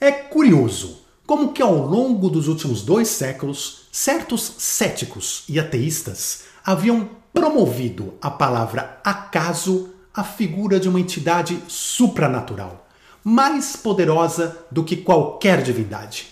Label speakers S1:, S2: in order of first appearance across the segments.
S1: É curioso como que ao longo dos últimos dois séculos, certos céticos e ateístas haviam promovido a palavra acaso à figura de uma entidade supranatural, mais poderosa do que qualquer divindade.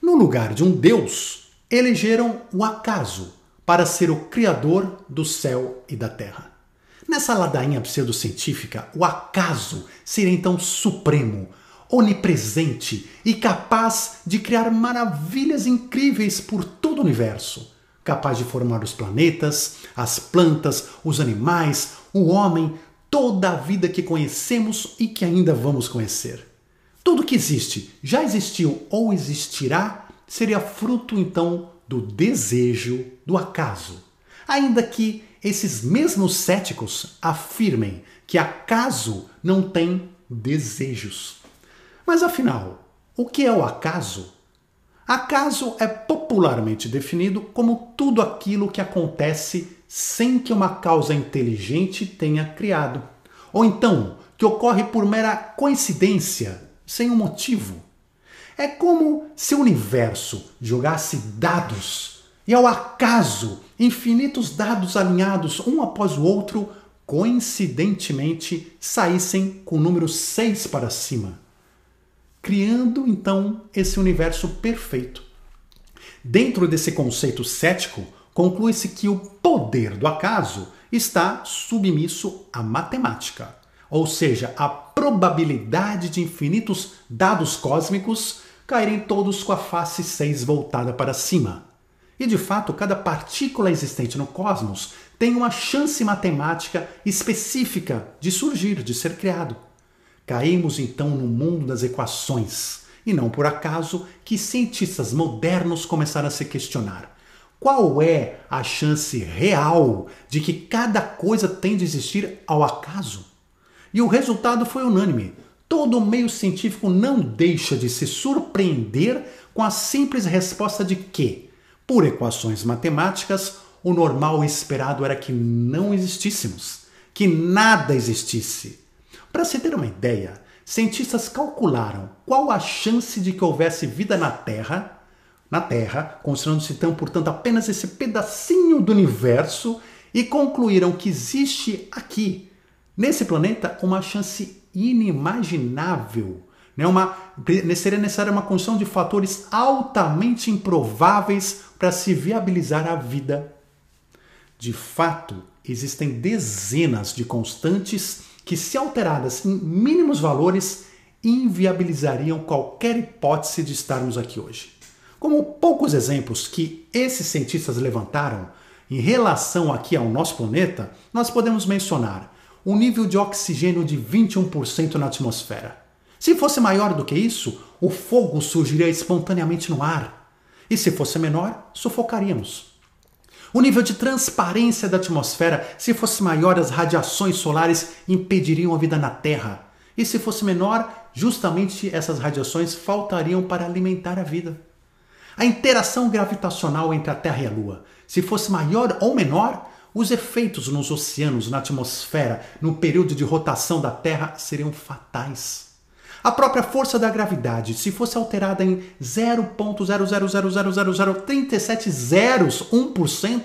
S1: No lugar de um deus, elegeram o acaso para ser o criador do céu e da terra. Nessa ladainha pseudocientífica, o acaso seria então supremo, onipresente e capaz de criar maravilhas incríveis por todo o universo, capaz de formar os planetas, as plantas, os animais, o homem, toda a vida que conhecemos e que ainda vamos conhecer. Tudo que existe, já existiu ou existirá, seria fruto então do desejo, do acaso. Ainda que esses mesmos céticos afirmem que acaso não tem desejos. Mas afinal, o que é o acaso? Acaso é popularmente definido como tudo aquilo que acontece sem que uma causa inteligente tenha criado, ou então que ocorre por mera coincidência, sem um motivo. É como se o universo jogasse dados e, ao acaso, infinitos dados alinhados um após o outro, coincidentemente saíssem com o número 6 para cima criando então esse universo perfeito. Dentro desse conceito cético, conclui-se que o poder do acaso está submisso à matemática, ou seja, a probabilidade de infinitos dados cósmicos caírem todos com a face 6 voltada para cima. E de fato, cada partícula existente no cosmos tem uma chance matemática específica de surgir, de ser criado. Caímos então no mundo das equações, e não por acaso que cientistas modernos começaram a se questionar. Qual é a chance real de que cada coisa tem de existir ao acaso? E o resultado foi unânime. Todo meio científico não deixa de se surpreender com a simples resposta de que, por equações matemáticas, o normal esperado era que não existíssemos, que nada existisse. Para se ter uma ideia, cientistas calcularam qual a chance de que houvesse vida na Terra, na Terra, considerando-se então, portanto, apenas esse pedacinho do universo, e concluíram que existe aqui, nesse planeta, uma chance inimaginável. Né? Uma, seria necessária uma condição de fatores altamente improváveis para se viabilizar a vida. De fato, existem dezenas de constantes que, se alteradas em mínimos valores, inviabilizariam qualquer hipótese de estarmos aqui hoje. Como poucos exemplos que esses cientistas levantaram em relação aqui ao nosso planeta, nós podemos mencionar um nível de oxigênio de 21% na atmosfera. Se fosse maior do que isso, o fogo surgiria espontaneamente no ar. E se fosse menor, sufocaríamos. O nível de transparência da atmosfera, se fosse maior, as radiações solares impediriam a vida na Terra. E se fosse menor, justamente essas radiações faltariam para alimentar a vida. A interação gravitacional entre a Terra e a Lua, se fosse maior ou menor, os efeitos nos oceanos, na atmosfera, no período de rotação da Terra seriam fatais. A própria força da gravidade, se fosse alterada em 0.0000037 zeros, 1%,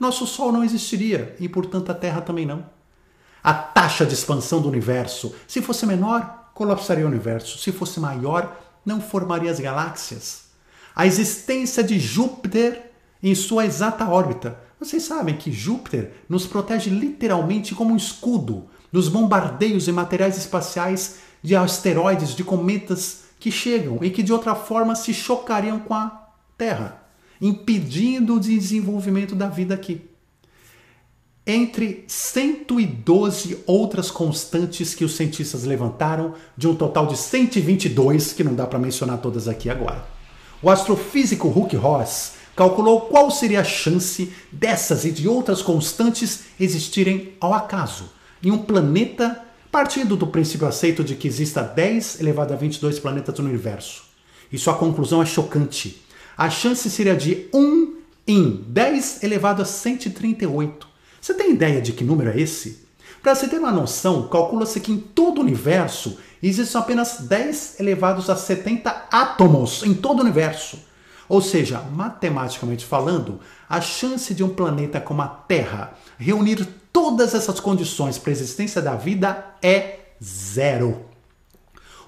S1: nosso Sol não existiria e, portanto, a Terra também não. A taxa de expansão do universo, se fosse menor, colapsaria o universo. Se fosse maior, não formaria as galáxias. A existência de Júpiter em sua exata órbita. Vocês sabem que Júpiter nos protege literalmente como um escudo dos bombardeios e materiais espaciais de asteroides, de cometas que chegam e que de outra forma se chocariam com a Terra, impedindo o desenvolvimento da vida aqui. Entre 112 outras constantes que os cientistas levantaram, de um total de 122, que não dá para mencionar todas aqui agora. O astrofísico Huck Ross calculou qual seria a chance dessas e de outras constantes existirem ao acaso em um planeta partindo do princípio aceito de que exista 10 elevado a 22 planetas no universo. E sua conclusão é chocante. A chance seria de 1 em 10 elevado a 138. Você tem ideia de que número é esse? Para você ter uma noção, calcula-se que em todo o universo existem apenas 10 elevados a 70 átomos em todo o universo. Ou seja, matematicamente falando, a chance de um planeta como a Terra reunir todas essas condições para a existência da vida é zero.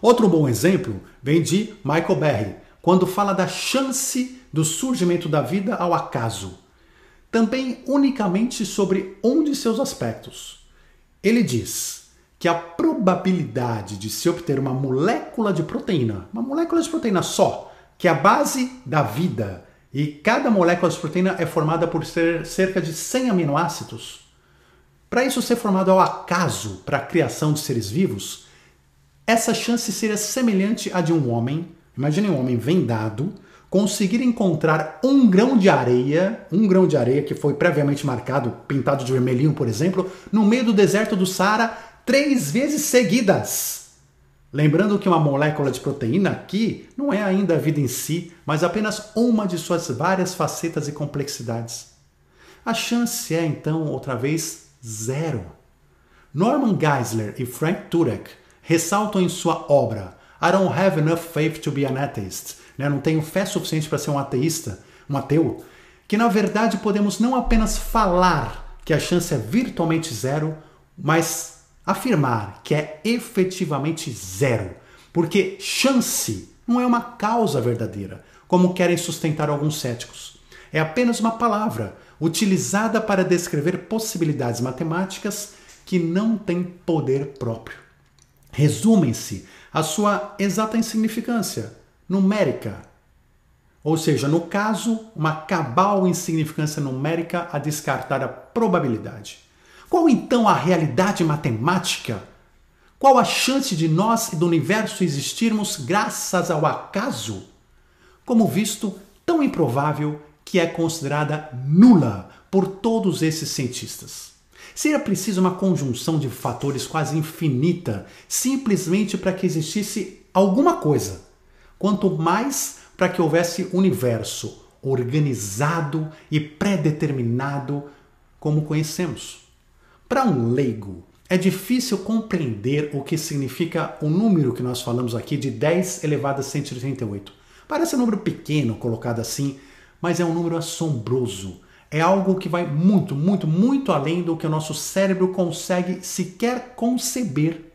S1: Outro bom exemplo vem de Michael Berry, quando fala da chance do surgimento da vida ao acaso. Também unicamente sobre um de seus aspectos. Ele diz que a probabilidade de se obter uma molécula de proteína, uma molécula de proteína só, que é a base da vida, e cada molécula de proteína é formada por cerca de 100 aminoácidos. Para isso ser formado ao acaso para a criação de seres vivos, essa chance seria semelhante à de um homem, imagine um homem vendado, conseguir encontrar um grão de areia, um grão de areia que foi previamente marcado, pintado de vermelhinho, por exemplo, no meio do deserto do Saara, três vezes seguidas. Lembrando que uma molécula de proteína aqui não é ainda a vida em si, mas apenas uma de suas várias facetas e complexidades. A chance é, então, outra vez, zero. Norman Geisler e Frank Turek ressaltam em sua obra I don't have enough faith to be an atheist, né? não tenho fé suficiente para ser um ateísta, um ateu, que na verdade podemos não apenas falar que a chance é virtualmente zero, mas afirmar que é efetivamente zero, porque chance não é uma causa verdadeira, como querem sustentar alguns céticos. É apenas uma palavra utilizada para descrever possibilidades matemáticas que não têm poder próprio resumem-se a sua exata insignificância numérica. Ou seja, no caso, uma cabal insignificância numérica a descartar a probabilidade. Qual então a realidade matemática? Qual a chance de nós e do universo existirmos graças ao acaso? Como visto, tão improvável que é considerada nula por todos esses cientistas. Seria preciso uma conjunção de fatores quase infinita, simplesmente para que existisse alguma coisa. Quanto mais para que houvesse universo organizado e pré-determinado como conhecemos. Para um leigo, é difícil compreender o que significa o número que nós falamos aqui de 10 elevado a 138. Parece um número pequeno colocado assim, mas é um número assombroso é algo que vai muito, muito, muito além do que o nosso cérebro consegue sequer conceber.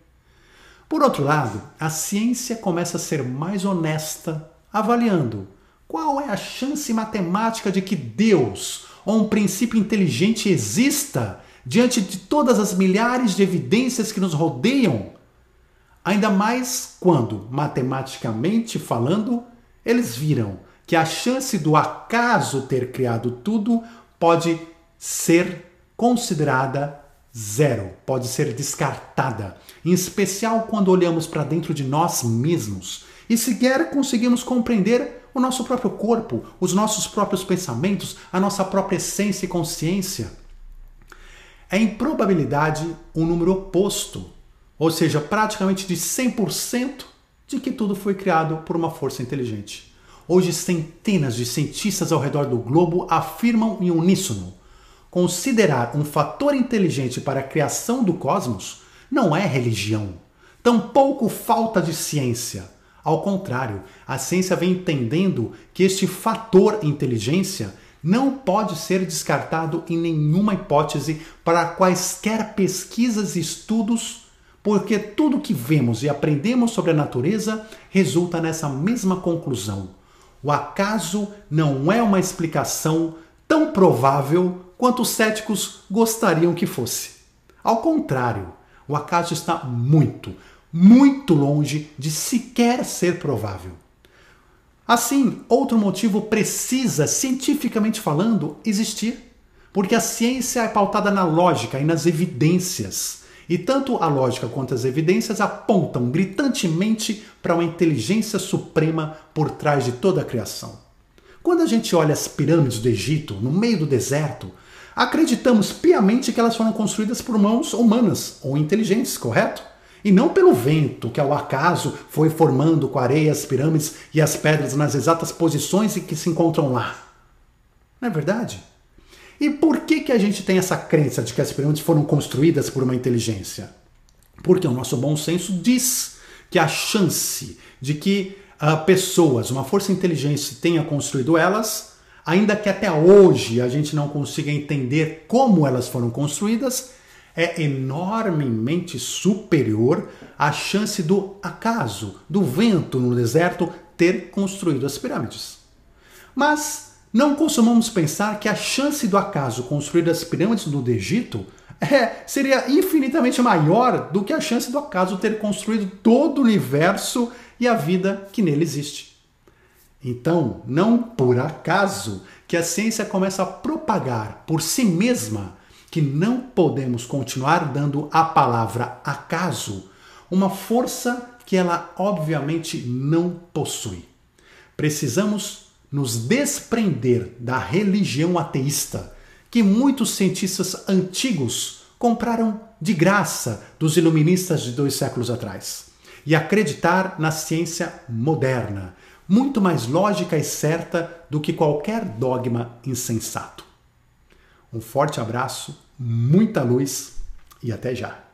S1: Por outro lado, a ciência começa a ser mais honesta, avaliando qual é a chance matemática de que Deus ou um princípio inteligente exista diante de todas as milhares de evidências que nos rodeiam. Ainda mais quando, matematicamente falando, eles viram que a chance do acaso ter criado tudo pode ser considerada zero, pode ser descartada, em especial quando olhamos para dentro de nós mesmos e sequer conseguimos compreender o nosso próprio corpo, os nossos próprios pensamentos, a nossa própria essência e consciência. É em probabilidade um número oposto, ou seja, praticamente de 100% de que tudo foi criado por uma força inteligente. Hoje, centenas de cientistas ao redor do globo afirmam em uníssono: considerar um fator inteligente para a criação do cosmos não é religião, tampouco falta de ciência. Ao contrário, a ciência vem entendendo que este fator inteligência não pode ser descartado em nenhuma hipótese para quaisquer pesquisas e estudos, porque tudo que vemos e aprendemos sobre a natureza resulta nessa mesma conclusão o acaso não é uma explicação tão provável quanto os céticos gostariam que fosse. Ao contrário, o acaso está muito, muito longe de sequer ser provável. Assim, outro motivo precisa, cientificamente falando, existir, porque a ciência é pautada na lógica e nas evidências. E tanto a lógica quanto as evidências apontam gritantemente para uma inteligência suprema por trás de toda a criação. Quando a gente olha as pirâmides do Egito, no meio do deserto, acreditamos piamente que elas foram construídas por mãos humanas ou inteligentes, correto? E não pelo vento, que ao acaso foi formando com a areia as pirâmides e as pedras nas exatas posições em que se encontram lá. Não é verdade? E por que, que a gente tem essa crença de que as pirâmides foram construídas por uma inteligência? Porque o nosso bom senso diz que a chance de que uh, pessoas, uma força inteligente tenha construído elas, ainda que até hoje a gente não consiga entender como elas foram construídas, é enormemente superior à chance do acaso, do vento no deserto ter construído as pirâmides. Mas não costumamos pensar que a chance do acaso construir as pirâmides do Egito é, seria infinitamente maior do que a chance do acaso ter construído todo o universo e a vida que nele existe. Então, não por acaso que a ciência começa a propagar por si mesma que não podemos continuar dando à palavra acaso uma força que ela obviamente não possui. Precisamos nos desprender da religião ateísta que muitos cientistas antigos compraram de graça dos iluministas de dois séculos atrás e acreditar na ciência moderna, muito mais lógica e certa do que qualquer dogma insensato. Um forte abraço, muita luz e até já!